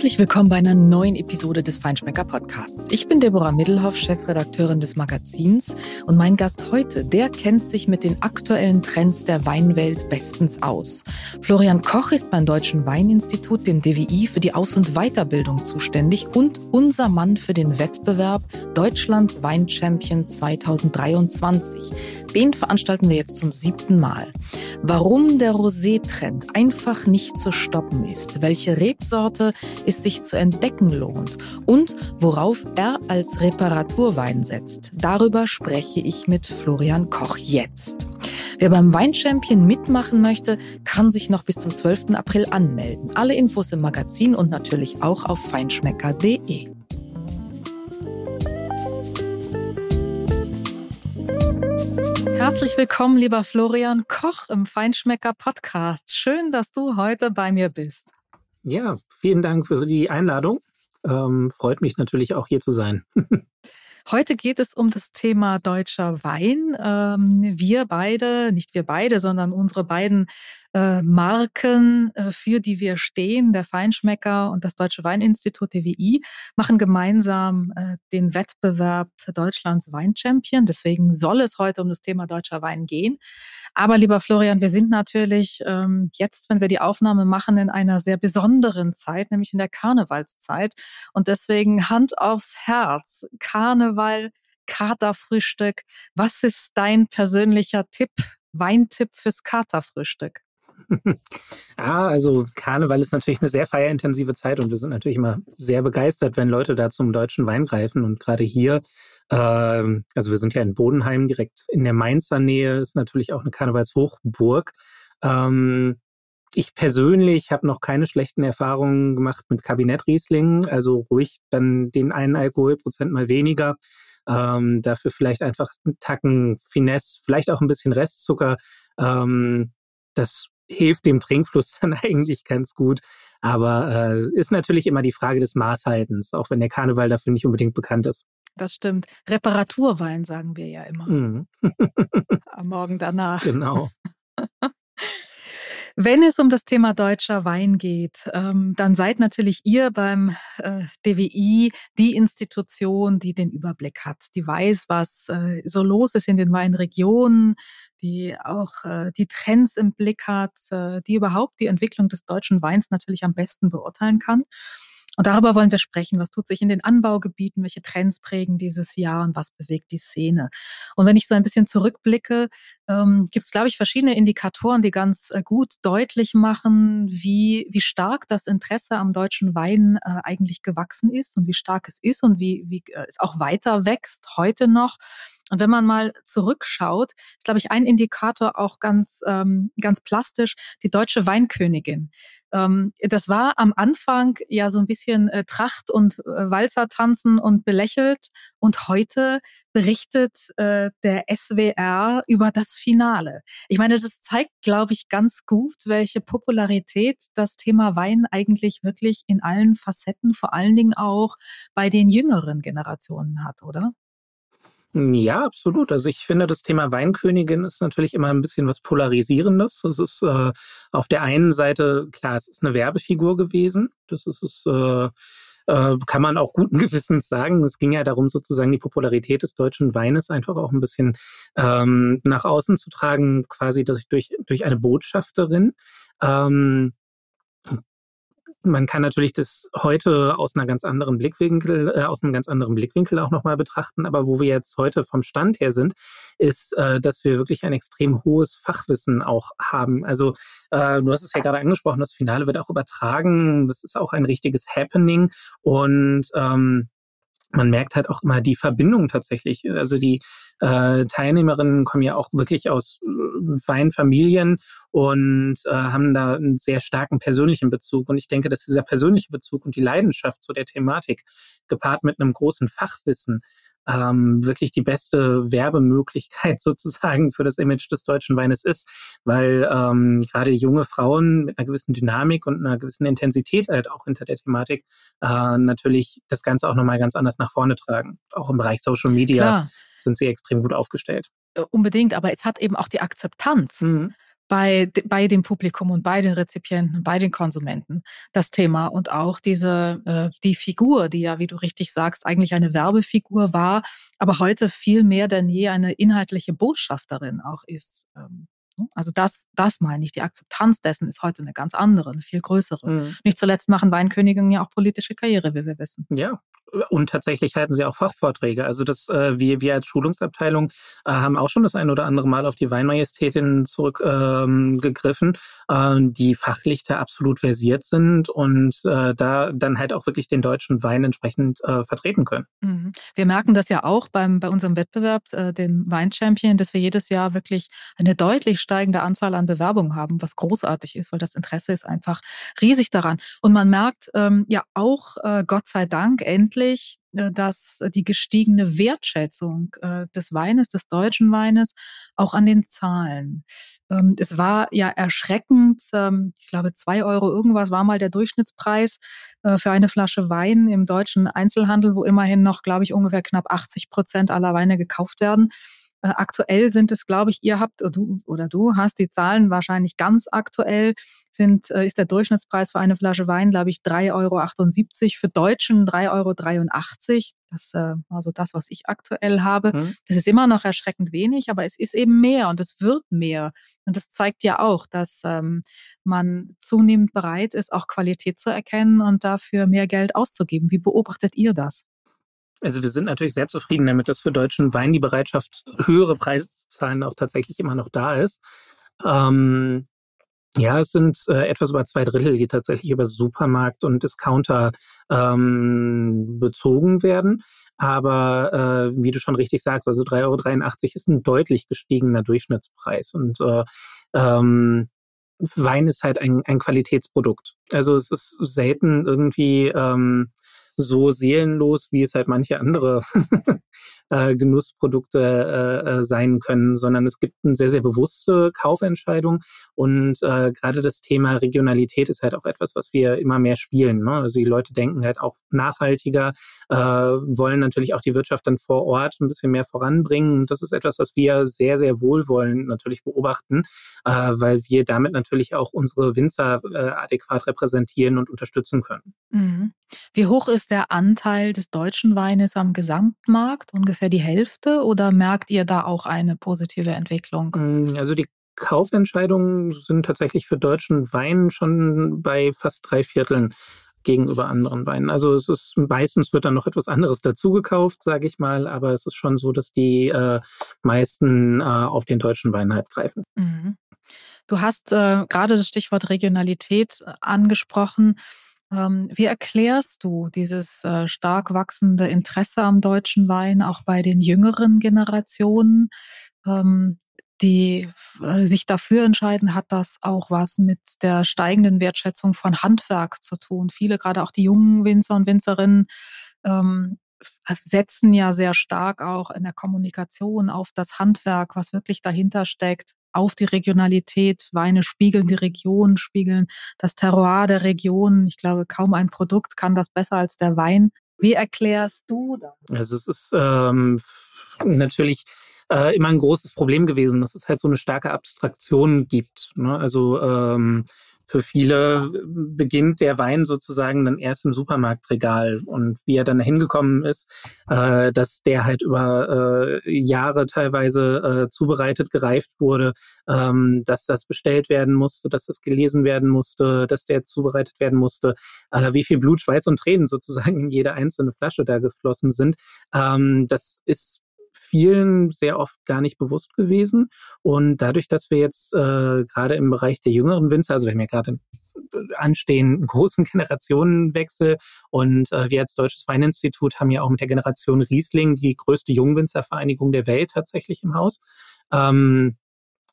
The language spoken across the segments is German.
Herzlich willkommen bei einer neuen Episode des Feinschmecker Podcasts. Ich bin Deborah Middelhoff, Chefredakteurin des Magazins und mein Gast heute, der kennt sich mit den aktuellen Trends der Weinwelt bestens aus. Florian Koch ist beim Deutschen Weininstitut, dem DWI, für die Aus- und Weiterbildung zuständig und unser Mann für den Wettbewerb Deutschlands Weinchampion 2023. Den veranstalten wir jetzt zum siebten Mal. Warum der Rosé-Trend einfach nicht zu stoppen ist, welche Rebsorte es sich zu entdecken lohnt und worauf er als Reparaturwein setzt. Darüber spreche ich mit Florian Koch jetzt. Wer beim Weinchampion mitmachen möchte, kann sich noch bis zum 12. April anmelden. Alle Infos im Magazin und natürlich auch auf feinschmecker.de. Herzlich willkommen, lieber Florian Koch im Feinschmecker Podcast. Schön, dass du heute bei mir bist. Ja, vielen Dank für die Einladung. Ähm, freut mich natürlich auch hier zu sein. Heute geht es um das Thema deutscher Wein. Ähm, wir beide, nicht wir beide, sondern unsere beiden äh, Marken, äh, für die wir stehen, der Feinschmecker und das Deutsche Weininstitut DWI, machen gemeinsam äh, den Wettbewerb Deutschlands Weinchampion. Deswegen soll es heute um das Thema deutscher Wein gehen. Aber lieber Florian, wir sind natürlich ähm, jetzt, wenn wir die Aufnahme machen, in einer sehr besonderen Zeit, nämlich in der Karnevalszeit. Und deswegen Hand aufs Herz. Karneval, Katerfrühstück. Was ist dein persönlicher Tipp, Weintipp fürs Katerfrühstück? Ah, also Karneval ist natürlich eine sehr feierintensive Zeit und wir sind natürlich immer sehr begeistert, wenn Leute da zum deutschen Wein greifen. Und gerade hier ähm, also wir sind ja in Bodenheim, direkt in der Mainzer Nähe, ist natürlich auch eine Karnevalshochburg. Ähm, ich persönlich habe noch keine schlechten Erfahrungen gemacht mit Kabinett Riesling, also ruhig dann den einen Alkoholprozent mal weniger. Ähm, dafür vielleicht einfach einen Tacken Finesse, vielleicht auch ein bisschen Restzucker. Ähm, das hilft dem Trinkfluss dann eigentlich ganz gut. Aber äh, ist natürlich immer die Frage des Maßhaltens, auch wenn der Karneval dafür nicht unbedingt bekannt ist. Das stimmt. Reparaturwein sagen wir ja immer. Mhm. Am Morgen danach. Genau. Wenn es um das Thema deutscher Wein geht, ähm, dann seid natürlich ihr beim äh, DWI die Institution, die den Überblick hat, die weiß, was äh, so los ist in den Weinregionen, die auch äh, die Trends im Blick hat, die überhaupt die Entwicklung des deutschen Weins natürlich am besten beurteilen kann. Und darüber wollen wir sprechen. Was tut sich in den Anbaugebieten? Welche Trends prägen dieses Jahr und was bewegt die Szene? Und wenn ich so ein bisschen zurückblicke, ähm, gibt es, glaube ich, verschiedene Indikatoren, die ganz äh, gut deutlich machen, wie, wie stark das Interesse am deutschen Wein äh, eigentlich gewachsen ist und wie stark es ist und wie, wie äh, es auch weiter wächst heute noch. Und wenn man mal zurückschaut, ist, glaube ich, ein Indikator auch ganz, ähm, ganz plastisch, die deutsche Weinkönigin. Ähm, das war am Anfang ja so ein bisschen äh, Tracht und äh, Walzer tanzen und belächelt. Und heute berichtet äh, der SWR über das Finale. Ich meine, das zeigt, glaube ich, ganz gut, welche Popularität das Thema Wein eigentlich wirklich in allen Facetten, vor allen Dingen auch bei den jüngeren Generationen hat, oder? Ja, absolut. Also ich finde, das Thema Weinkönigin ist natürlich immer ein bisschen was Polarisierendes. Es ist äh, auf der einen Seite, klar, es ist eine Werbefigur gewesen. Das ist es. Äh, äh, kann man auch guten Gewissens sagen. Es ging ja darum, sozusagen die Popularität des deutschen Weines einfach auch ein bisschen ähm, nach außen zu tragen, quasi durch, durch, durch eine Botschafterin. Ähm, man kann natürlich das heute aus einer ganz anderen Blickwinkel, äh, aus einem ganz anderen Blickwinkel auch nochmal betrachten. Aber wo wir jetzt heute vom Stand her sind, ist, äh, dass wir wirklich ein extrem hohes Fachwissen auch haben. Also äh, du hast es ja gerade angesprochen, das Finale wird auch übertragen. Das ist auch ein richtiges Happening und ähm, man merkt halt auch immer die Verbindung tatsächlich. Also die äh, Teilnehmerinnen kommen ja auch wirklich aus äh, Weinfamilien und äh, haben da einen sehr starken persönlichen Bezug. Und ich denke, dass dieser persönliche Bezug und die Leidenschaft zu der Thematik gepaart mit einem großen Fachwissen ähm, wirklich die beste Werbemöglichkeit sozusagen für das Image des deutschen Weines ist, weil ähm, gerade junge Frauen mit einer gewissen Dynamik und einer gewissen Intensität halt auch hinter der Thematik äh, natürlich das Ganze auch nochmal ganz anders nach vorne tragen. Auch im Bereich Social Media Klar. sind sie extrem gut aufgestellt. Äh, unbedingt, aber es hat eben auch die Akzeptanz. Mhm bei, bei dem Publikum und bei den Rezipienten, bei den Konsumenten das Thema und auch diese äh, die Figur, die ja, wie du richtig sagst, eigentlich eine Werbefigur war, aber heute viel mehr denn je eine inhaltliche Botschafterin auch ist. Ähm, ne? also das, das meine ich. Die Akzeptanz dessen ist heute eine ganz andere, eine viel größere. Mhm. Nicht zuletzt machen Weinköniginnen ja auch politische Karriere, wie wir wissen. Ja, und tatsächlich halten sie auch Fachvorträge. Also das, äh, wir, wir als Schulungsabteilung äh, haben auch schon das ein oder andere Mal auf die Weinmajestätin zurückgegriffen, ähm, äh, die fachlich da absolut versiert sind und äh, da dann halt auch wirklich den deutschen Wein entsprechend äh, vertreten können. Mhm. Wir merken das ja auch beim, bei unserem Wettbewerb, äh, dem Weinchampion, dass wir jedes Jahr wirklich eine deutlich steigende Anzahl an Bewerbungen haben, was großartig ist, weil das Interesse ist einfach riesig daran. Und man merkt ähm, ja auch, äh, Gott sei Dank, endlich, wirklich, äh, dass die gestiegene Wertschätzung äh, des Weines, des deutschen Weines, auch an den Zahlen. Ähm, es war ja erschreckend, ähm, ich glaube, zwei Euro irgendwas war mal der Durchschnittspreis äh, für eine Flasche Wein im deutschen Einzelhandel, wo immerhin noch, glaube ich, ungefähr knapp 80 Prozent aller Weine gekauft werden. Aktuell sind es, glaube ich, ihr habt oder du, oder du hast die Zahlen wahrscheinlich ganz aktuell sind, äh, ist der Durchschnittspreis für eine Flasche Wein, glaube ich, 3,78 Euro. Für Deutschen 3,83 Euro. Das äh, also das, was ich aktuell habe. Mhm. Das ist immer noch erschreckend wenig, aber es ist eben mehr und es wird mehr. Und das zeigt ja auch, dass ähm, man zunehmend bereit ist, auch Qualität zu erkennen und dafür mehr Geld auszugeben. Wie beobachtet ihr das? Also wir sind natürlich sehr zufrieden damit, dass für deutschen Wein die Bereitschaft, höhere Preise zu zahlen, auch tatsächlich immer noch da ist. Ähm, ja, es sind äh, etwas über zwei Drittel, die tatsächlich über Supermarkt und Discounter ähm, bezogen werden. Aber äh, wie du schon richtig sagst, also 3,83 Euro ist ein deutlich gestiegener Durchschnittspreis. Und äh, ähm, Wein ist halt ein, ein Qualitätsprodukt. Also es ist selten irgendwie ähm, so seelenlos, wie es halt manche andere äh, Genussprodukte äh, äh, sein können, sondern es gibt eine sehr, sehr bewusste Kaufentscheidung. Und äh, gerade das Thema Regionalität ist halt auch etwas, was wir immer mehr spielen. Ne? Also die Leute denken halt auch nachhaltiger, äh, wollen natürlich auch die Wirtschaft dann vor Ort ein bisschen mehr voranbringen. Und das ist etwas, was wir sehr, sehr wohlwollend natürlich beobachten, äh, weil wir damit natürlich auch unsere Winzer äh, adäquat repräsentieren und unterstützen können. Mhm. Wie hoch ist der Anteil des deutschen Weines am Gesamtmarkt? Ungefähr ungefähr die Hälfte oder merkt ihr da auch eine positive Entwicklung? Mm, also die Kaufentscheidungen sind tatsächlich für deutschen Wein schon bei fast drei Vierteln gegenüber anderen Weinen. Also es ist meistens wird dann noch etwas anderes dazugekauft, sage ich mal, aber es ist schon so, dass die äh, meisten äh, auf den deutschen Wein halt greifen. Mhm. Du hast äh, gerade das Stichwort Regionalität äh, angesprochen. Ähm, wie erklärst du dieses äh, stark wachsende Interesse am deutschen Wein auch bei den jüngeren Generationen, ähm, die äh, sich dafür entscheiden? Hat das auch was mit der steigenden Wertschätzung von Handwerk zu tun? Viele, gerade auch die jungen Winzer und Winzerinnen, ähm, setzen ja sehr stark auch in der Kommunikation auf das Handwerk, was wirklich dahinter steckt auf die Regionalität. Weine spiegeln die Region, spiegeln das Terroir der Region. Ich glaube, kaum ein Produkt kann das besser als der Wein. Wie erklärst du das? Also es ist ähm, natürlich äh, immer ein großes Problem gewesen, dass es halt so eine starke Abstraktion gibt. Ne? Also ähm, für viele beginnt der Wein sozusagen dann erst im Supermarktregal und wie er dann hingekommen ist, äh, dass der halt über äh, Jahre teilweise äh, zubereitet, gereift wurde, ähm, dass das bestellt werden musste, dass das gelesen werden musste, dass der zubereitet werden musste, äh, wie viel Blut, Schweiß und Tränen sozusagen in jede einzelne Flasche da geflossen sind. Ähm, das ist vielen sehr oft gar nicht bewusst gewesen. Und dadurch, dass wir jetzt äh, gerade im Bereich der jüngeren Winzer, also wir haben ja gerade anstehen einen großen Generationenwechsel und äh, wir als Deutsches Weininstitut haben ja auch mit der Generation Riesling die größte Jungwinzervereinigung der Welt tatsächlich im Haus. Ähm,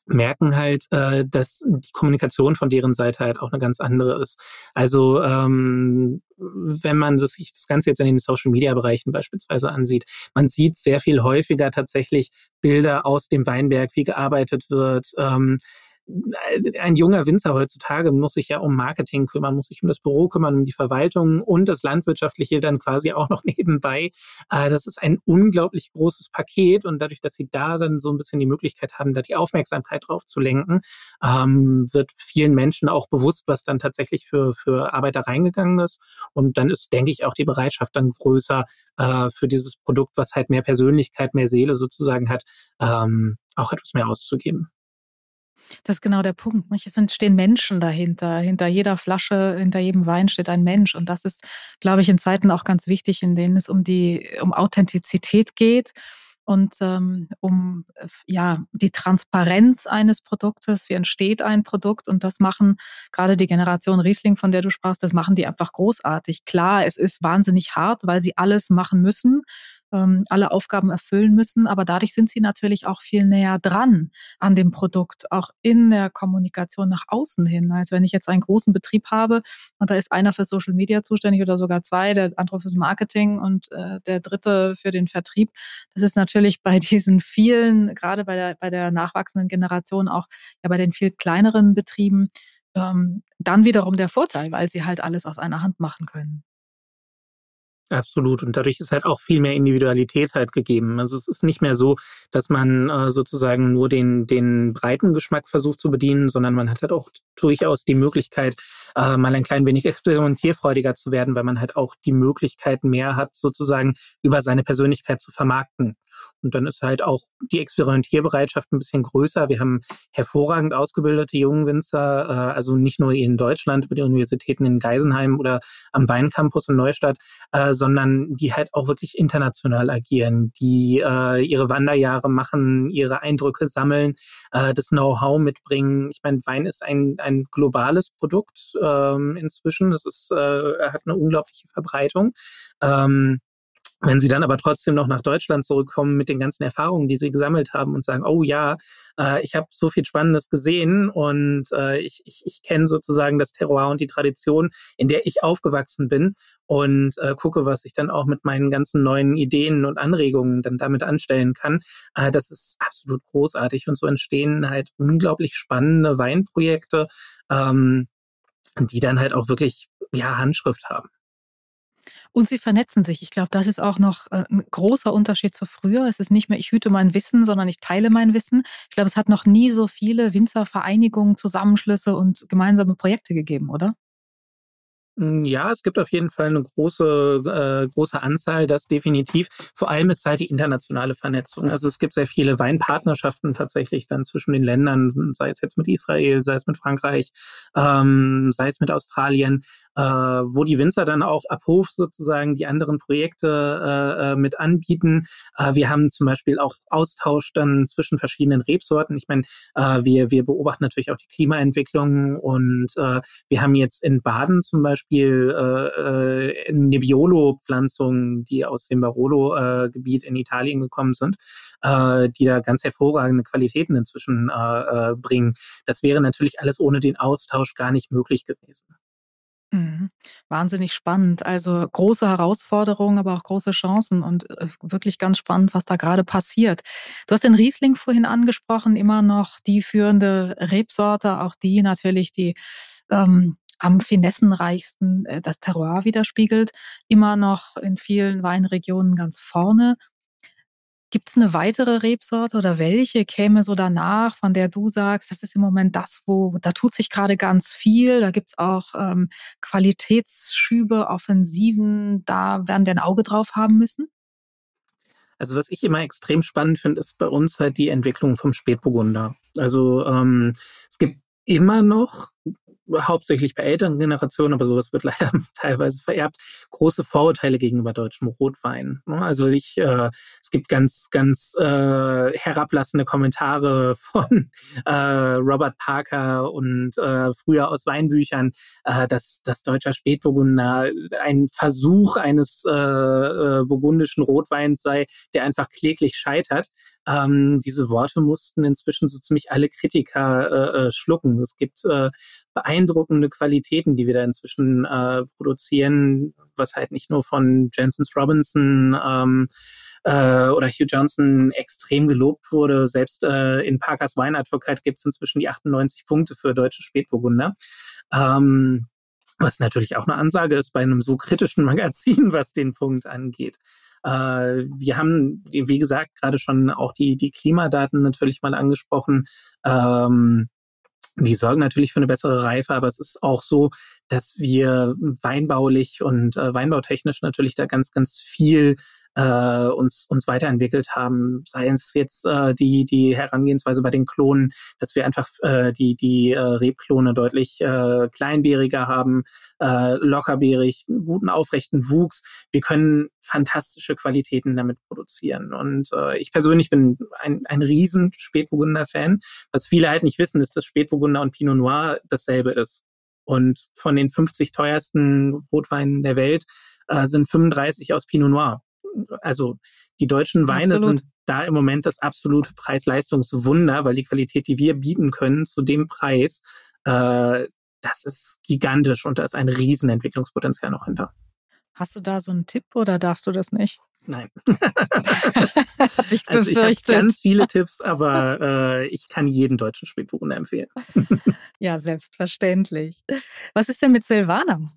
merken halt, äh, dass die Kommunikation von deren Seite halt auch eine ganz andere ist. Also ähm, wenn man sich das Ganze jetzt in den Social-Media-Bereichen beispielsweise ansieht, man sieht sehr viel häufiger tatsächlich Bilder aus dem Weinberg, wie gearbeitet wird. Ähm, ein junger Winzer heutzutage muss sich ja um Marketing kümmern, muss sich um das Büro kümmern, um die Verwaltung und das Landwirtschaftliche dann quasi auch noch nebenbei. Äh, das ist ein unglaublich großes Paket und dadurch, dass sie da dann so ein bisschen die Möglichkeit haben, da die Aufmerksamkeit drauf zu lenken, ähm, wird vielen Menschen auch bewusst, was dann tatsächlich für, für Arbeit da reingegangen ist. Und dann ist, denke ich, auch die Bereitschaft dann größer äh, für dieses Produkt, was halt mehr Persönlichkeit, mehr Seele sozusagen hat, ähm, auch etwas mehr auszugeben. Das ist genau der Punkt. Nicht? Es stehen Menschen dahinter. Hinter jeder Flasche, hinter jedem Wein steht ein Mensch. Und das ist, glaube ich, in Zeiten auch ganz wichtig, in denen es um die, um Authentizität geht und ähm, um ja die Transparenz eines Produktes. Wie entsteht ein Produkt? Und das machen gerade die Generation Riesling, von der du sprachst, das machen die einfach großartig. Klar, es ist wahnsinnig hart, weil sie alles machen müssen ähm, alle Aufgaben erfüllen müssen. Aber dadurch sind sie natürlich auch viel näher dran an dem Produkt, auch in der Kommunikation nach außen hin. Also wenn ich jetzt einen großen Betrieb habe und da ist einer für Social Media zuständig oder sogar zwei, der andere fürs Marketing und äh, der dritte für den Vertrieb. Das ist natürlich bei diesen vielen, gerade bei der, bei der nachwachsenden Generation, auch ja bei den viel kleineren Betrieben, ähm, dann wiederum der Vorteil, weil sie halt alles aus einer Hand machen können. Absolut. Und dadurch ist halt auch viel mehr Individualität halt gegeben. Also es ist nicht mehr so, dass man äh, sozusagen nur den, den breiten Geschmack versucht zu bedienen, sondern man hat halt auch durchaus die Möglichkeit, äh, mal ein klein wenig experimentierfreudiger zu werden, weil man halt auch die Möglichkeit mehr hat, sozusagen über seine Persönlichkeit zu vermarkten. Und dann ist halt auch die Experimentierbereitschaft ein bisschen größer. Wir haben hervorragend ausgebildete jungen Winzer, äh, also nicht nur in Deutschland über die Universitäten in Geisenheim oder am Weincampus in Neustadt, äh, sondern die halt auch wirklich international agieren, die äh, ihre Wanderjahre machen, ihre Eindrücke sammeln, äh, das Know-how mitbringen. Ich meine, Wein ist ein, ein globales Produkt ähm, inzwischen. Es ist, äh, hat eine unglaubliche Verbreitung. Ähm, wenn sie dann aber trotzdem noch nach Deutschland zurückkommen mit den ganzen Erfahrungen, die sie gesammelt haben und sagen, oh ja, äh, ich habe so viel Spannendes gesehen und äh, ich, ich, ich kenne sozusagen das Terroir und die Tradition, in der ich aufgewachsen bin und äh, gucke, was ich dann auch mit meinen ganzen neuen Ideen und Anregungen dann damit anstellen kann. Äh, das ist absolut großartig und so entstehen halt unglaublich spannende Weinprojekte, ähm, die dann halt auch wirklich ja Handschrift haben. Und sie vernetzen sich. Ich glaube, das ist auch noch äh, ein großer Unterschied zu früher. Es ist nicht mehr, ich hüte mein Wissen, sondern ich teile mein Wissen. Ich glaube, es hat noch nie so viele Winzervereinigungen, Zusammenschlüsse und gemeinsame Projekte gegeben, oder? Hm, ja, es gibt auf jeden Fall eine große, äh, große Anzahl, das definitiv. Vor allem ist halt die internationale Vernetzung. Also es gibt sehr viele Weinpartnerschaften tatsächlich dann zwischen den Ländern, sei es jetzt mit Israel, sei es mit Frankreich, ähm, sei es mit Australien äh, wo die Winzer dann auch ab Hof sozusagen die anderen Projekte äh, äh, mit anbieten. Äh, wir haben zum Beispiel auch Austausch dann zwischen verschiedenen Rebsorten. Ich meine, äh, wir, wir beobachten natürlich auch die Klimaentwicklung und äh, wir haben jetzt in Baden zum Beispiel äh, äh, Nebbiolo-Pflanzungen, die aus dem Barolo-Gebiet in Italien gekommen sind, äh, die da ganz hervorragende Qualitäten inzwischen äh, äh, bringen. Das wäre natürlich alles ohne den Austausch gar nicht möglich gewesen. Mhm. Wahnsinnig spannend. Also große Herausforderungen, aber auch große Chancen und äh, wirklich ganz spannend, was da gerade passiert. Du hast den Riesling vorhin angesprochen, immer noch die führende Rebsorte, auch die natürlich die ähm, am finessenreichsten äh, das Terroir widerspiegelt, immer noch in vielen Weinregionen ganz vorne. Gibt es eine weitere Rebsorte oder welche käme so danach, von der du sagst, das ist im Moment das, wo da tut sich gerade ganz viel, da gibt es auch ähm, Qualitätsschübe, Offensiven, da werden wir ein Auge drauf haben müssen? Also was ich immer extrem spannend finde, ist bei uns halt die Entwicklung vom Spätburgunder. Also ähm, es gibt immer noch hauptsächlich bei älteren Generationen, aber sowas wird leider teilweise vererbt, große Vorurteile gegenüber deutschem Rotwein. Ne? Also ich, äh, es gibt ganz, ganz äh, herablassende Kommentare von äh, Robert Parker und äh, früher aus Weinbüchern, äh, dass das deutscher Spätburgunder ein Versuch eines äh, äh, burgundischen Rotweins sei, der einfach kläglich scheitert. Ähm, diese Worte mussten inzwischen so ziemlich alle Kritiker äh, äh schlucken. Es gibt äh, beeindruckende Qualitäten, die wir da inzwischen äh, produzieren, was halt nicht nur von Jensens Robinson ähm, äh, oder Hugh Johnson extrem gelobt wurde. Selbst äh, in Parkers Wine Advocate gibt es inzwischen die 98 Punkte für deutsche Spätburgunder. Ähm, was natürlich auch eine Ansage ist bei einem so kritischen Magazin, was den Punkt angeht. Äh, wir haben, wie gesagt, gerade schon auch die, die Klimadaten natürlich mal angesprochen. Ähm, die sorgen natürlich für eine bessere Reife, aber es ist auch so, dass wir weinbaulich und äh, weinbautechnisch natürlich da ganz, ganz viel äh, uns, uns weiterentwickelt haben. Sei es jetzt äh, die, die Herangehensweise bei den Klonen, dass wir einfach äh, die, die äh, Rebklone deutlich äh, kleinbeeriger haben, äh, lockerbeerig, einen guten aufrechten Wuchs. Wir können fantastische Qualitäten damit produzieren. Und äh, ich persönlich bin ein, ein riesen Spätburgunder-Fan. Was viele halt nicht wissen, ist, dass Spätburgunder und Pinot Noir dasselbe ist. Und von den 50 teuersten Rotweinen der Welt äh, sind 35 aus Pinot Noir also die deutschen Weine Absolut. sind da im Moment das absolute Preis-Leistungswunder, weil die Qualität, die wir bieten können zu dem Preis, äh, das ist gigantisch und da ist ein Riesenentwicklungspotenzial noch hinter. Hast du da so einen Tipp oder darfst du das nicht? Nein. Ich also ich habe ganz viele Tipps, aber äh, ich kann jeden deutschen Spätburgunder empfehlen. ja, selbstverständlich. Was ist denn mit Silvaner?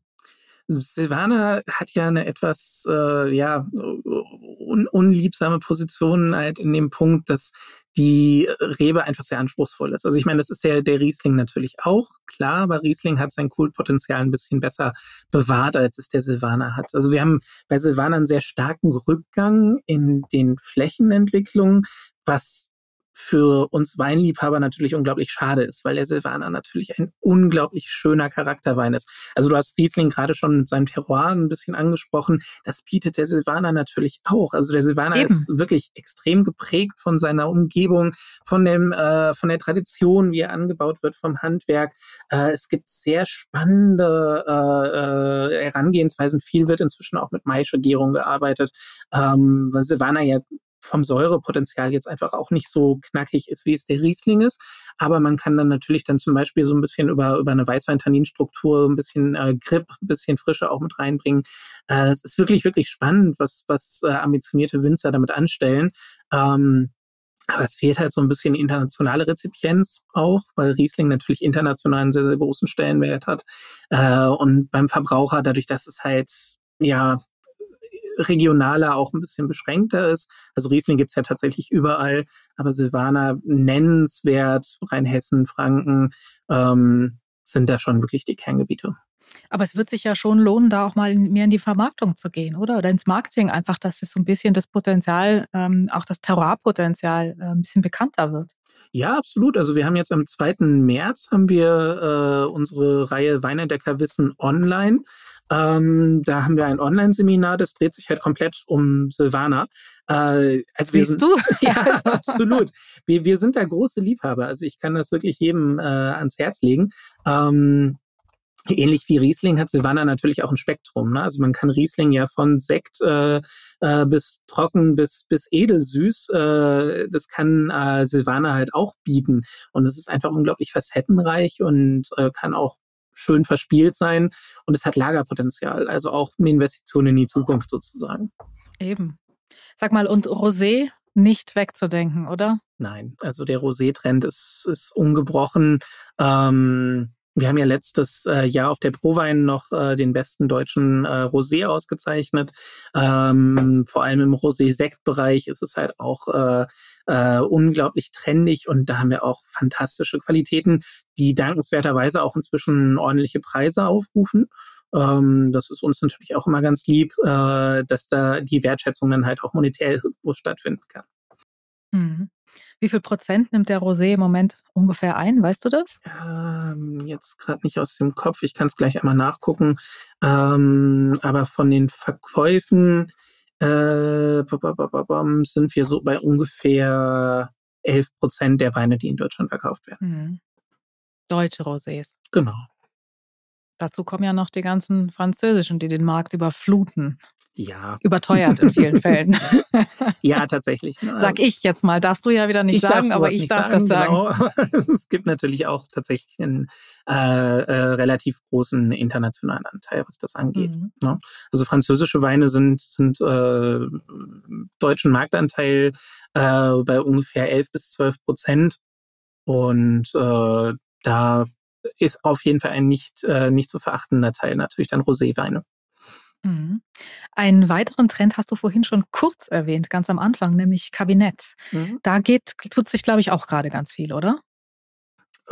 Silvana hat ja eine etwas äh, ja un unliebsame Position halt in dem Punkt, dass die Rebe einfach sehr anspruchsvoll ist. Also ich meine, das ist ja der Riesling natürlich auch, klar, aber Riesling hat sein Kultpotenzial ein bisschen besser bewahrt, als es der Silvaner hat. Also wir haben bei Silvaner einen sehr starken Rückgang in den Flächenentwicklungen, was für uns Weinliebhaber natürlich unglaublich schade ist, weil der Silvaner natürlich ein unglaublich schöner Charakterwein ist. Also du hast Riesling gerade schon mit seinem Terroir ein bisschen angesprochen. Das bietet der Silvaner natürlich auch. Also der Silvaner Eben. ist wirklich extrem geprägt von seiner Umgebung, von dem, äh, von der Tradition, wie er angebaut wird, vom Handwerk. Äh, es gibt sehr spannende äh, äh, Herangehensweisen. Viel wird inzwischen auch mit Maischegärung gearbeitet, ähm, weil Silvaner ja vom Säurepotenzial jetzt einfach auch nicht so knackig ist, wie es der Riesling ist. Aber man kann dann natürlich dann zum Beispiel so ein bisschen über, über eine Weißwein-Tanninstruktur ein bisschen äh, Grip, ein bisschen Frische auch mit reinbringen. Äh, es ist wirklich, wirklich spannend, was, was äh, ambitionierte Winzer damit anstellen. Ähm, aber es fehlt halt so ein bisschen internationale Rezipienz auch, weil Riesling natürlich international einen sehr, sehr großen Stellenwert hat. Äh, und beim Verbraucher, dadurch, dass es halt ja regionaler auch ein bisschen beschränkter ist. Also Riesling gibt's ja tatsächlich überall, aber Silvaner nennenswert, Rheinhessen, Franken ähm, sind da schon wirklich die Kerngebiete. Aber es wird sich ja schon lohnen, da auch mal mehr in die Vermarktung zu gehen, oder? Oder ins Marketing, einfach, dass es so ein bisschen das Potenzial, ähm, auch das Terroirpotenzial äh, ein bisschen bekannter wird. Ja, absolut. Also wir haben jetzt am 2. März haben wir äh, unsere Reihe Weinentdecker Wissen online. Ähm, da haben wir ein Online-Seminar, das dreht sich halt komplett um Silvana. Äh, also Siehst sind, du? ja, absolut. Wir, wir sind da große Liebhaber. Also ich kann das wirklich jedem äh, ans Herz legen. Ähm, Ähnlich wie Riesling hat Silvaner natürlich auch ein Spektrum. Ne? Also man kann Riesling ja von Sekt äh, äh, bis trocken bis bis edelsüß. Äh, das kann äh, Silvaner halt auch bieten und es ist einfach unglaublich facettenreich und äh, kann auch schön verspielt sein und es hat Lagerpotenzial, also auch eine Investition in die Zukunft sozusagen. Eben. Sag mal, und Rosé nicht wegzudenken, oder? Nein, also der Rosé-Trend ist, ist ungebrochen. Ähm, wir haben ja letztes äh, Jahr auf der Prowein noch äh, den besten deutschen äh, Rosé ausgezeichnet. Ähm, vor allem im Rosé-Sekt-Bereich ist es halt auch äh, äh, unglaublich trendig und da haben wir auch fantastische Qualitäten, die dankenswerterweise auch inzwischen ordentliche Preise aufrufen. Ähm, das ist uns natürlich auch immer ganz lieb, äh, dass da die Wertschätzung dann halt auch monetär irgendwo stattfinden kann. Mhm. Wie viel Prozent nimmt der Rosé im Moment ungefähr ein? Weißt du das? Ähm, jetzt gerade nicht aus dem Kopf. Ich kann es gleich einmal nachgucken. Ähm, aber von den Verkäufen äh, sind wir so bei ungefähr 11 Prozent der Weine, die in Deutschland verkauft werden. Mhm. Deutsche Rosés. Genau. Dazu kommen ja noch die ganzen französischen, die den Markt überfluten. Ja. Überteuert in vielen Fällen. ja, tatsächlich. Ne? Sag ich jetzt mal, darfst du ja wieder nicht ich sagen, aber ich darf sagen, das sagen. Genau. es gibt natürlich auch tatsächlich einen äh, äh, relativ großen internationalen Anteil, was das angeht. Mhm. Ne? Also französische Weine sind, sind äh, deutschen Marktanteil äh, bei ungefähr 11 bis 12 Prozent. Und äh, da ist auf jeden Fall ein nicht, äh, nicht zu verachtender Teil natürlich dann Roséweine. Mhm. Einen weiteren Trend hast du vorhin schon kurz erwähnt, ganz am Anfang, nämlich Kabinett. Mhm. Da geht, tut sich, glaube ich, auch gerade ganz viel, oder?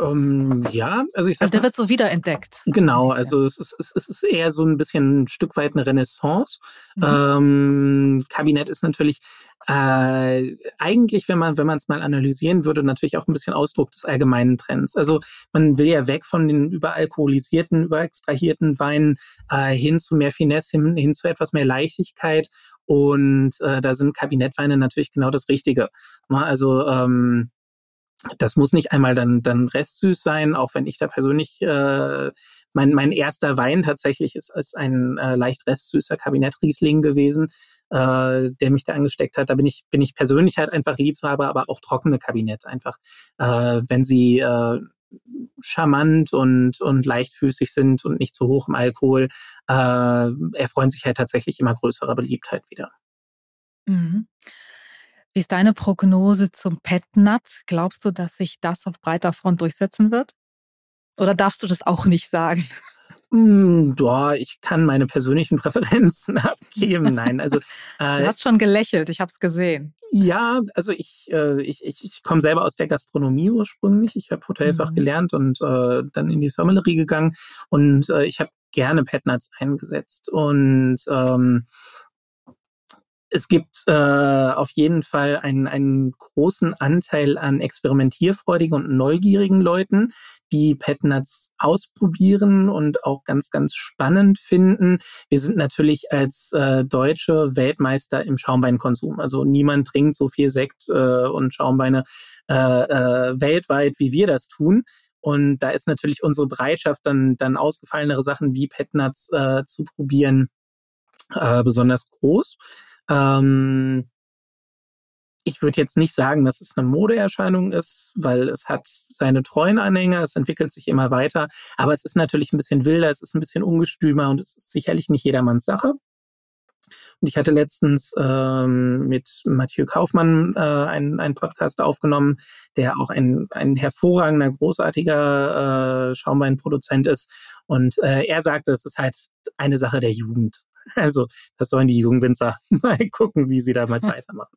Um, ähm, ja, also ich sag Also der mal, wird so wiederentdeckt. Genau, also es ist, es ist eher so ein bisschen ein Stück weit eine Renaissance. Mhm. Ähm, Kabinett ist natürlich äh, eigentlich, wenn man wenn man es mal analysieren würde, natürlich auch ein bisschen Ausdruck des allgemeinen Trends. Also man will ja weg von den überalkoholisierten, überextrahierten Weinen äh, hin zu mehr Finesse, hin, hin zu etwas mehr Leichtigkeit. Und äh, da sind Kabinettweine natürlich genau das Richtige. Ne? Also ähm, das muss nicht einmal dann, dann restsüß sein, auch wenn ich da persönlich, äh, mein, mein erster Wein tatsächlich ist, ist ein äh, leicht restsüßer Kabinettriesling gewesen, äh, der mich da angesteckt hat. Da bin ich, bin ich persönlich halt einfach Liebhaber, aber auch trockene Kabinett einfach. Äh, wenn sie äh, charmant und, und leichtfüßig sind und nicht zu hoch im Alkohol, äh, erfreuen sich halt tatsächlich immer größerer Beliebtheit wieder. Mhm. Wie ist deine Prognose zum Petnat? Glaubst du, dass sich das auf breiter Front durchsetzen wird? Oder darfst du das auch nicht sagen? Mm, ja, ich kann meine persönlichen Präferenzen abgeben. Nein, also äh, du hast schon gelächelt. Ich habe es gesehen. Ja, also ich äh, ich, ich, ich komme selber aus der Gastronomie ursprünglich. Ich habe Hotelfach mhm. gelernt und äh, dann in die Sommelerie gegangen und äh, ich habe gerne Petnats eingesetzt und ähm, es gibt äh, auf jeden Fall einen, einen großen Anteil an experimentierfreudigen und neugierigen Leuten, die Petnuts ausprobieren und auch ganz, ganz spannend finden. Wir sind natürlich als äh, Deutsche Weltmeister im Schaumweinkonsum. Also niemand trinkt so viel Sekt äh, und Schaumweine äh, äh, weltweit, wie wir das tun. Und da ist natürlich unsere Bereitschaft, dann, dann ausgefallenere Sachen wie Petnuts äh, zu probieren, äh, besonders groß. Ähm, ich würde jetzt nicht sagen, dass es eine Modeerscheinung ist, weil es hat seine treuen Anhänger, es entwickelt sich immer weiter, aber es ist natürlich ein bisschen wilder, es ist ein bisschen ungestümer und es ist sicherlich nicht jedermanns Sache. Und ich hatte letztens ähm, mit Mathieu Kaufmann äh, einen, einen Podcast aufgenommen, der auch ein, ein hervorragender, großartiger äh, Schaumweinproduzent ist. Und äh, er sagte, es ist halt eine Sache der Jugend. Also das sollen die Jungwinzer mal gucken, wie sie damit weitermachen.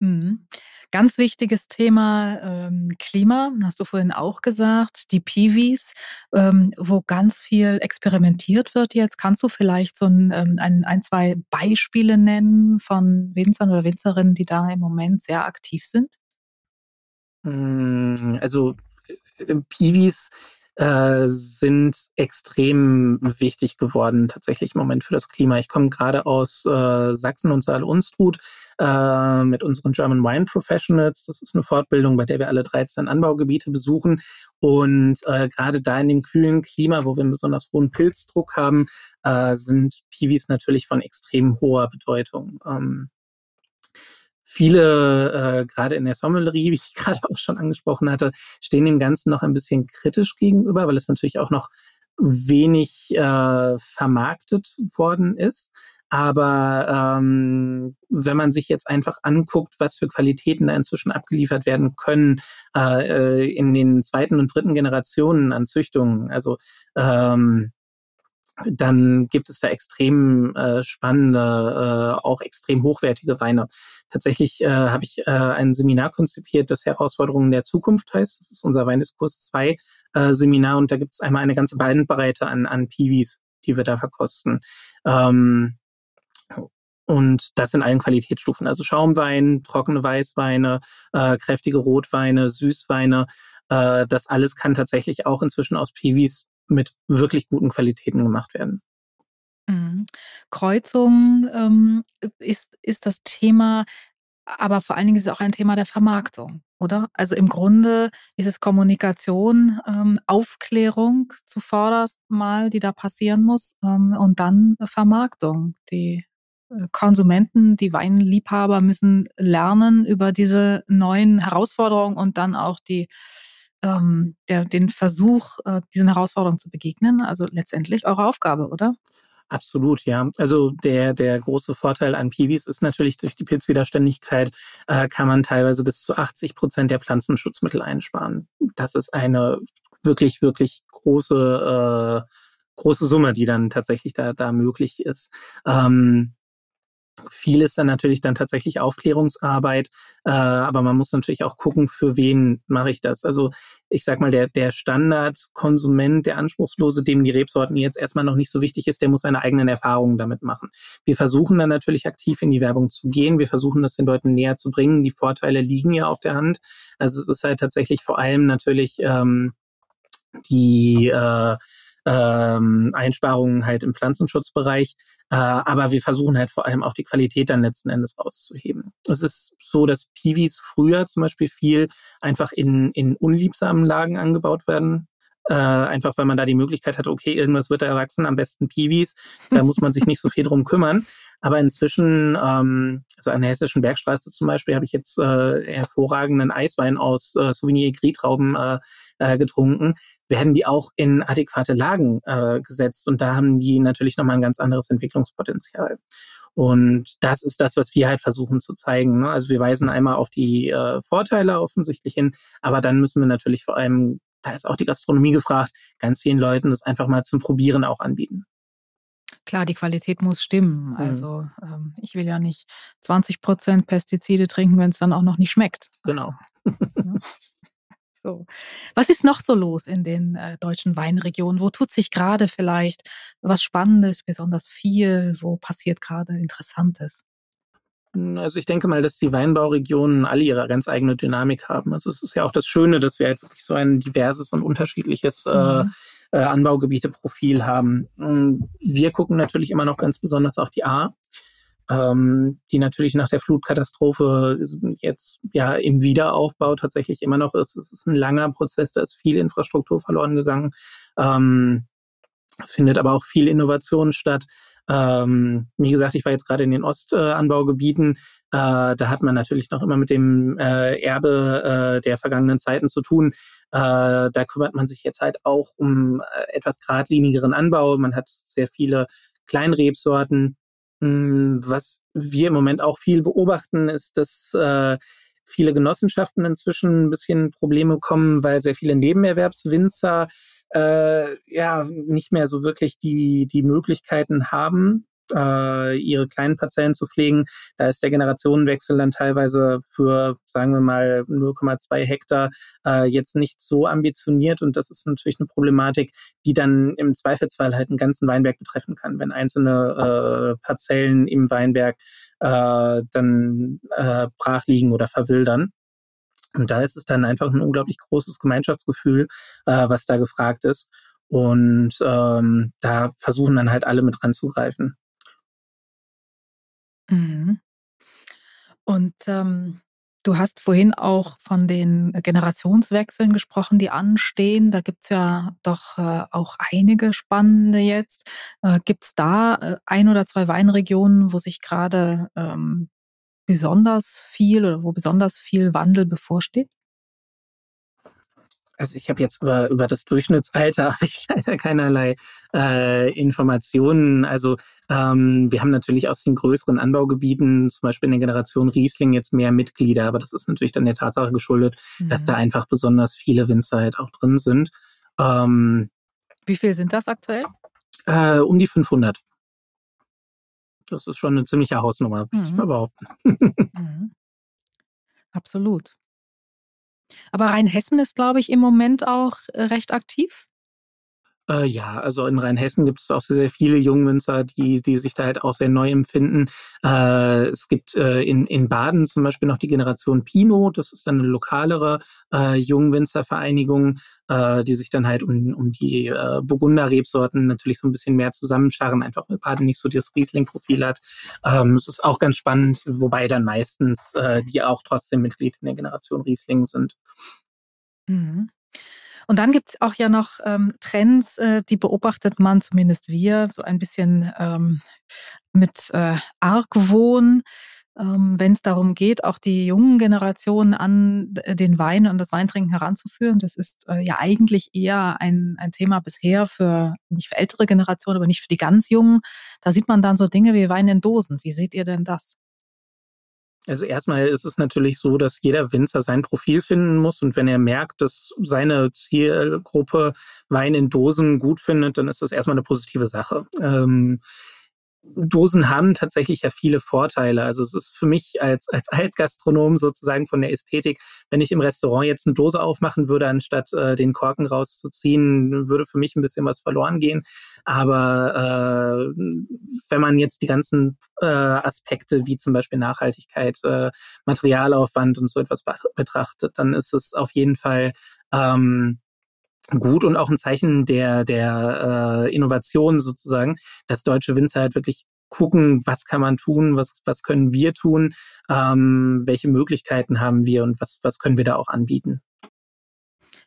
Mhm. Ganz wichtiges Thema ähm, Klima, hast du vorhin auch gesagt, die Piwis, ähm, wo ganz viel experimentiert wird jetzt. Kannst du vielleicht so ein, ähm, ein, ein, zwei Beispiele nennen von Winzern oder Winzerinnen, die da im Moment sehr aktiv sind? Hm, also äh, Piwis äh, sind extrem wichtig geworden, tatsächlich im Moment für das Klima. Ich komme gerade aus äh, Sachsen und Saal-Unstrut äh, mit unseren German Wine Professionals. Das ist eine Fortbildung, bei der wir alle 13 Anbaugebiete besuchen. Und äh, gerade da in dem kühlen Klima, wo wir einen besonders hohen Pilzdruck haben, äh, sind Piwis natürlich von extrem hoher Bedeutung. Ähm, Viele, äh, gerade in der Sommelerie, wie ich gerade auch schon angesprochen hatte, stehen dem Ganzen noch ein bisschen kritisch gegenüber, weil es natürlich auch noch wenig äh, vermarktet worden ist. Aber ähm, wenn man sich jetzt einfach anguckt, was für Qualitäten da inzwischen abgeliefert werden können äh, äh in den zweiten und dritten Generationen an Züchtungen, also ähm, dann gibt es da extrem äh, spannende, äh, auch extrem hochwertige Weine. Tatsächlich äh, habe ich äh, ein Seminar konzipiert, das Herausforderungen der Zukunft heißt. Das ist unser Weindiskurs 2 äh, Seminar und da gibt es einmal eine ganze Bandbreite an, an Piwis, die wir da verkosten. Ähm, und das in allen Qualitätsstufen, also Schaumwein, trockene Weißweine, äh, kräftige Rotweine, Süßweine. Äh, das alles kann tatsächlich auch inzwischen aus Piwis mit wirklich guten Qualitäten gemacht werden. Mhm. Kreuzung ähm, ist, ist das Thema, aber vor allen Dingen ist es auch ein Thema der Vermarktung, oder? Also im Grunde ist es Kommunikation, ähm, Aufklärung zuvorderst mal, die da passieren muss, ähm, und dann Vermarktung, die Konsumenten, die Weinliebhaber müssen lernen über diese neuen Herausforderungen und dann auch die, ähm, der, den Versuch, äh, diesen Herausforderungen zu begegnen. Also letztendlich eure Aufgabe, oder? Absolut, ja. Also der, der große Vorteil an Piwis ist natürlich durch die Pilzwiderständigkeit äh, kann man teilweise bis zu 80 Prozent der Pflanzenschutzmittel einsparen. Das ist eine wirklich, wirklich große, äh, große Summe, die dann tatsächlich da, da möglich ist. Ähm, viel ist dann natürlich dann tatsächlich Aufklärungsarbeit, äh, aber man muss natürlich auch gucken, für wen mache ich das. Also ich sag mal, der, der Standardkonsument, der Anspruchslose, dem die Rebsorten jetzt erstmal noch nicht so wichtig ist, der muss seine eigenen Erfahrungen damit machen. Wir versuchen dann natürlich aktiv in die Werbung zu gehen. Wir versuchen das den Leuten näher zu bringen. Die Vorteile liegen ja auf der Hand. Also es ist halt tatsächlich vor allem natürlich ähm, die äh, ähm, Einsparungen halt im Pflanzenschutzbereich. Äh, aber wir versuchen halt vor allem auch die Qualität dann letzten Endes rauszuheben. Es ist so, dass Piwis früher zum Beispiel viel einfach in, in unliebsamen Lagen angebaut werden äh, einfach weil man da die Möglichkeit hat, okay, irgendwas wird da erwachsen, am besten Piwis, da muss man sich nicht so viel drum kümmern. Aber inzwischen, ähm, also an der Hessischen Bergstraße zum Beispiel, habe ich jetzt äh, hervorragenden Eiswein aus äh, Souvenir Gris-Trauben äh, äh, getrunken, werden die auch in adäquate Lagen äh, gesetzt. Und da haben die natürlich nochmal ein ganz anderes Entwicklungspotenzial. Und das ist das, was wir halt versuchen zu zeigen. Ne? Also wir weisen einmal auf die äh, Vorteile offensichtlich hin, aber dann müssen wir natürlich vor allem, da ist auch die Gastronomie gefragt, ganz vielen Leuten das einfach mal zum Probieren auch anbieten. Klar, die Qualität muss stimmen. Mhm. Also ähm, ich will ja nicht 20 Prozent Pestizide trinken, wenn es dann auch noch nicht schmeckt. Genau. Also, ja. So. Was ist noch so los in den äh, deutschen Weinregionen? Wo tut sich gerade vielleicht was Spannendes, besonders viel? Wo passiert gerade Interessantes? Hm, also ich denke mal, dass die Weinbauregionen alle ihre ganz eigene Dynamik haben. Also es ist ja auch das Schöne, dass wir halt wirklich so ein diverses und unterschiedliches äh, mhm. äh, Anbaugebieteprofil haben. Hm, wir gucken natürlich immer noch ganz besonders auf die A ähm, die natürlich nach der Flutkatastrophe jetzt ja im Wiederaufbau tatsächlich immer noch ist. Es ist ein langer Prozess, da ist viel Infrastruktur verloren gegangen, ähm, findet aber auch viel Innovation statt. Ähm, wie gesagt, ich war jetzt gerade in den Ostanbaugebieten. Äh, da hat man natürlich noch immer mit dem äh, Erbe äh, der vergangenen Zeiten zu tun. Äh, da kümmert man sich jetzt halt auch um äh, etwas geradlinigeren Anbau. Man hat sehr viele Kleinrebsorten, hm, was wir im Moment auch viel beobachten, ist, dass äh, viele Genossenschaften inzwischen ein bisschen Probleme kommen, weil sehr viele Nebenerwerbswinzer äh, ja nicht mehr so wirklich die, die Möglichkeiten haben, äh, ihre kleinen Parzellen zu pflegen. Da ist der Generationenwechsel dann teilweise für, sagen wir mal, 0,2 Hektar äh, jetzt nicht so ambitioniert. Und das ist natürlich eine Problematik, die dann im Zweifelsfall halt einen ganzen Weinberg betreffen kann, wenn einzelne äh, Parzellen im Weinberg äh, dann äh, brach liegen oder verwildern. Und da ist es dann einfach ein unglaublich großes Gemeinschaftsgefühl, äh, was da gefragt ist. Und ähm, da versuchen dann halt alle mit ranzugreifen. Mhm. Und, ähm, du hast vorhin auch von den Generationswechseln gesprochen, die anstehen. Da gibt's ja doch, äh, auch einige spannende jetzt. Äh, gibt's da, äh, 1 oder 2 Weinregionen, wo sich gerade ähm, besonders viel oder wo besonders viel Wandel bevorsteht? also ich habe jetzt über, über das Durchschnittsalter ich leider keinerlei äh, Informationen. Also ähm, wir haben natürlich aus den größeren Anbaugebieten, zum Beispiel in der Generation Riesling, jetzt mehr Mitglieder, aber das ist natürlich dann der Tatsache geschuldet, mhm. dass da mhm. einfach besonders viele Winzer halt auch drin sind. Ähm, Wie viel sind das aktuell? Äh, um die 500. Das ist schon eine ziemliche Hausnummer, würde ich mhm. mal behaupten. mhm. Absolut. Aber Rheinhessen ist, glaube ich, im Moment auch äh, recht aktiv. Äh, ja, also in Rheinhessen gibt es auch sehr, sehr viele Jungwinzer, die, die sich da halt auch sehr neu empfinden. Äh, es gibt äh, in, in Baden zum Beispiel noch die Generation Pino, das ist dann eine lokalere äh, Jungwinzervereinigung, äh, die sich dann halt um, um die äh, Burgunder-Rebsorten natürlich so ein bisschen mehr zusammenscharren, einfach weil Baden nicht so das Riesling-Profil hat. Ähm, es ist auch ganz spannend, wobei dann meistens äh, die auch trotzdem Mitglied in der Generation Riesling sind. Mhm. Und dann gibt es auch ja noch ähm, Trends, äh, die beobachtet man, zumindest wir, so ein bisschen ähm, mit äh, Argwohn, ähm, wenn es darum geht, auch die jungen Generationen an den Wein und das Weintrinken heranzuführen. Das ist äh, ja eigentlich eher ein, ein Thema bisher für, nicht für ältere Generationen, aber nicht für die ganz Jungen. Da sieht man dann so Dinge wie Wein in Dosen. Wie seht ihr denn das? Also erstmal ist es natürlich so, dass jeder Winzer sein Profil finden muss und wenn er merkt, dass seine Zielgruppe Wein in Dosen gut findet, dann ist das erstmal eine positive Sache. Ähm, Dosen haben tatsächlich ja viele Vorteile. Also es ist für mich als, als Altgastronom sozusagen von der Ästhetik, wenn ich im Restaurant jetzt eine Dose aufmachen würde, anstatt äh, den Korken rauszuziehen, würde für mich ein bisschen was verloren gehen. Aber äh, wenn man jetzt die ganzen äh, Aspekte wie zum Beispiel Nachhaltigkeit, äh, Materialaufwand und so etwas betrachtet, dann ist es auf jeden Fall ähm, gut und auch ein Zeichen der, der äh, Innovation sozusagen, dass deutsche Winzer halt wirklich gucken, was kann man tun, was, was können wir tun, ähm, welche Möglichkeiten haben wir und was, was können wir da auch anbieten.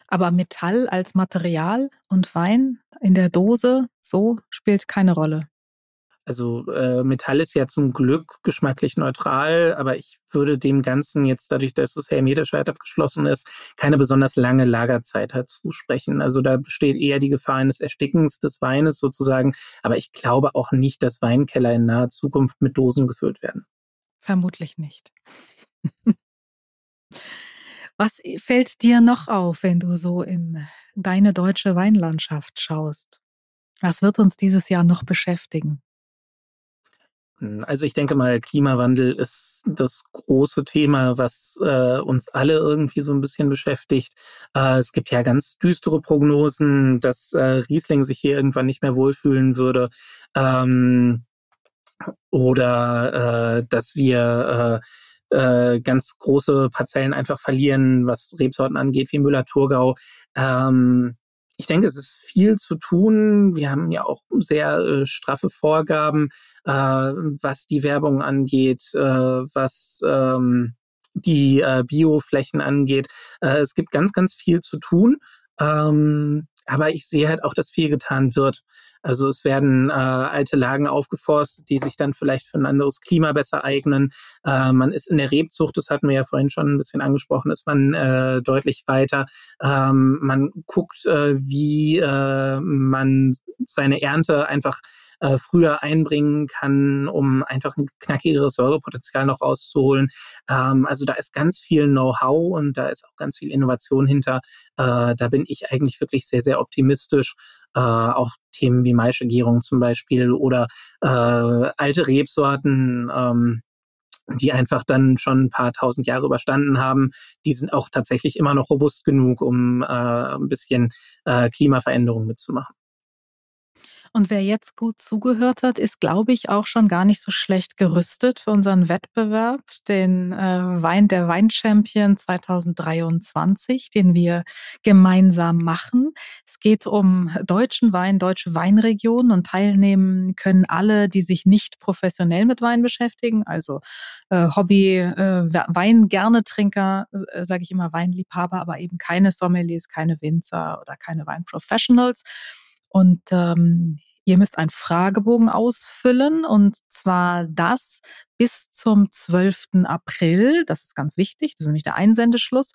Aber Metall als Material und Wein in der Dose, so spielt keine Rolle. Also äh, Metall ist ja zum Glück geschmacklich neutral, aber ich würde dem Ganzen jetzt dadurch, dass das hermetisch abgeschlossen ist, keine besonders lange Lagerzeit halt zusprechen. Also da besteht eher die Gefahr eines Erstickens des Weines sozusagen. Aber ich glaube auch nicht, dass Weinkeller in naher Zukunft mit Dosen gefüllt werden. Vermutlich nicht. Was fällt dir noch auf, wenn du so in deine deutsche Weinlandschaft schaust? Was wird uns dieses Jahr noch beschäftigen? Also ich denke mal, Klimawandel ist das große Thema, was äh, uns alle irgendwie so ein bisschen beschäftigt. Äh, es gibt ja ganz düstere Prognosen, dass äh, Riesling sich hier irgendwann nicht mehr wohlfühlen würde. Ähm, oder äh, dass wir äh, äh, ganz große Parzellen einfach verlieren, was Rebsorten angeht, wie Müller-Thurgau. Ähm, ich denke, es ist viel zu tun. Wir haben ja auch sehr äh, straffe Vorgaben, äh, was die Werbung angeht, äh, was ähm, die äh, Bioflächen angeht. Äh, es gibt ganz, ganz viel zu tun. Ähm, aber ich sehe halt auch, dass viel getan wird. Also es werden äh, alte Lagen aufgeforstet, die sich dann vielleicht für ein anderes Klima besser eignen. Äh, man ist in der Rebzucht, das hatten wir ja vorhin schon ein bisschen angesprochen, ist man äh, deutlich weiter. Ähm, man guckt, äh, wie äh, man seine Ernte einfach äh, früher einbringen kann, um einfach ein knackigeres Säurepotenzial noch rauszuholen. Ähm, also da ist ganz viel Know-how und da ist auch ganz viel Innovation hinter. Äh, da bin ich eigentlich wirklich sehr, sehr optimistisch. Äh, auch Themen wie Maischegärung zum Beispiel oder äh, alte Rebsorten, ähm, die einfach dann schon ein paar tausend Jahre überstanden haben, die sind auch tatsächlich immer noch robust genug, um äh, ein bisschen äh, Klimaveränderung mitzumachen. Und wer jetzt gut zugehört hat, ist, glaube ich, auch schon gar nicht so schlecht gerüstet für unseren Wettbewerb, den äh, Wein der Weinchampion 2023, den wir gemeinsam machen. Es geht um deutschen Wein, deutsche Weinregionen und teilnehmen können alle, die sich nicht professionell mit Wein beschäftigen, also äh, Hobby, äh, Wein gerne Trinker, äh, sage ich immer Weinliebhaber, aber eben keine Sommeliers, keine Winzer oder keine Weinprofessionals. Und ähm, ihr müsst einen Fragebogen ausfüllen und zwar das bis zum 12. April. Das ist ganz wichtig, das ist nämlich der Einsendeschluss.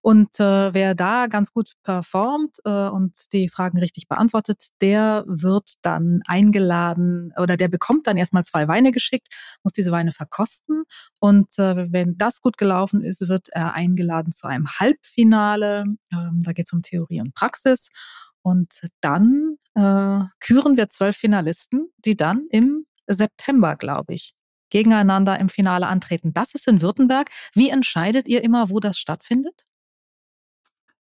Und äh, wer da ganz gut performt äh, und die Fragen richtig beantwortet, der wird dann eingeladen oder der bekommt dann erstmal zwei Weine geschickt, muss diese Weine verkosten. Und äh, wenn das gut gelaufen ist, wird er eingeladen zu einem Halbfinale. Ähm, da geht es um Theorie und Praxis. Und dann äh, küren wir zwölf Finalisten, die dann im September, glaube ich, gegeneinander im Finale antreten. Das ist in Württemberg. Wie entscheidet ihr immer, wo das stattfindet?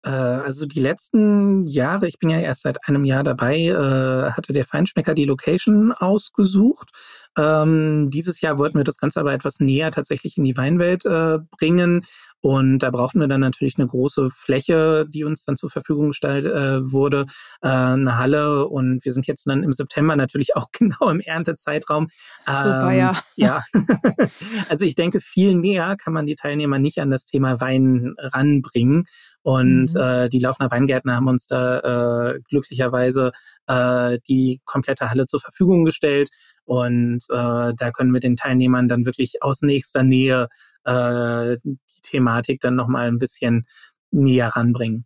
Äh, also die letzten Jahre, ich bin ja erst seit einem Jahr dabei, äh, hatte der Feinschmecker die Location ausgesucht. Ähm, dieses Jahr wollten wir das Ganze aber etwas näher tatsächlich in die Weinwelt äh, bringen. Und da brauchten wir dann natürlich eine große Fläche, die uns dann zur Verfügung gestellt äh, wurde, eine Halle. Und wir sind jetzt dann im September natürlich auch genau im Erntezeitraum. Ähm, Super, ja. Ja. also ich denke, viel näher kann man die Teilnehmer nicht an das Thema Wein ranbringen. Und mhm. äh, die Laufner Weingärtner haben uns da äh, glücklicherweise äh, die komplette Halle zur Verfügung gestellt. Und äh, da können wir den Teilnehmern dann wirklich aus nächster Nähe äh, die Thematik dann nochmal ein bisschen näher ranbringen.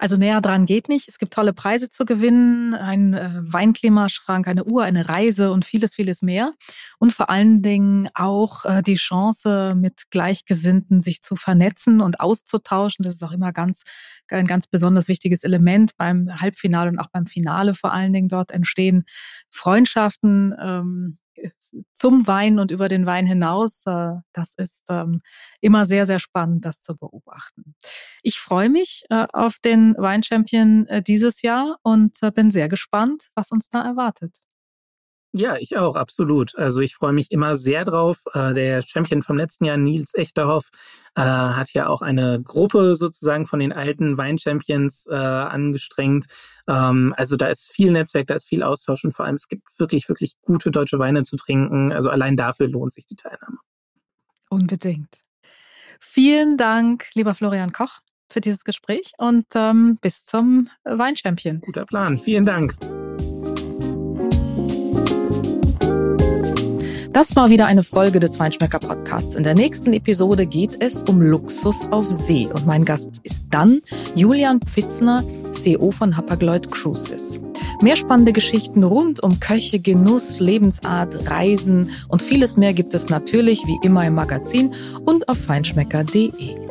Also näher dran geht nicht. Es gibt tolle Preise zu gewinnen, ein äh, Weinklimaschrank, eine Uhr, eine Reise und vieles, vieles mehr. Und vor allen Dingen auch äh, die Chance, mit Gleichgesinnten sich zu vernetzen und auszutauschen. Das ist auch immer ganz, ein ganz besonders wichtiges Element beim Halbfinale und auch beim Finale vor allen Dingen. Dort entstehen Freundschaften. Ähm, zum Wein und über den Wein hinaus. Äh, das ist ähm, immer sehr, sehr spannend, das zu beobachten. Ich freue mich äh, auf den Wein Champion äh, dieses Jahr und bin sehr gespannt, was uns da erwartet. Ja, ich auch, absolut. Also ich freue mich immer sehr drauf. Äh, der Champion vom letzten Jahr, Nils Echterhoff, äh, hat ja auch eine Gruppe sozusagen von den alten Wein-Champions äh, angestrengt. Ähm, also da ist viel Netzwerk, da ist viel Austausch und vor allem es gibt wirklich, wirklich gute deutsche Weine zu trinken. Also allein dafür lohnt sich die Teilnahme. Unbedingt. Vielen Dank, lieber Florian Koch, für dieses Gespräch und ähm, bis zum Wein-Champion. Guter Plan. Vielen Dank. Das war wieder eine Folge des Feinschmecker Podcasts. In der nächsten Episode geht es um Luxus auf See und mein Gast ist dann Julian Pfitzner, CEO von Hapag-Lloyd Cruises. Mehr spannende Geschichten rund um Köche, Genuss, Lebensart, Reisen und vieles mehr gibt es natürlich wie immer im Magazin und auf feinschmecker.de.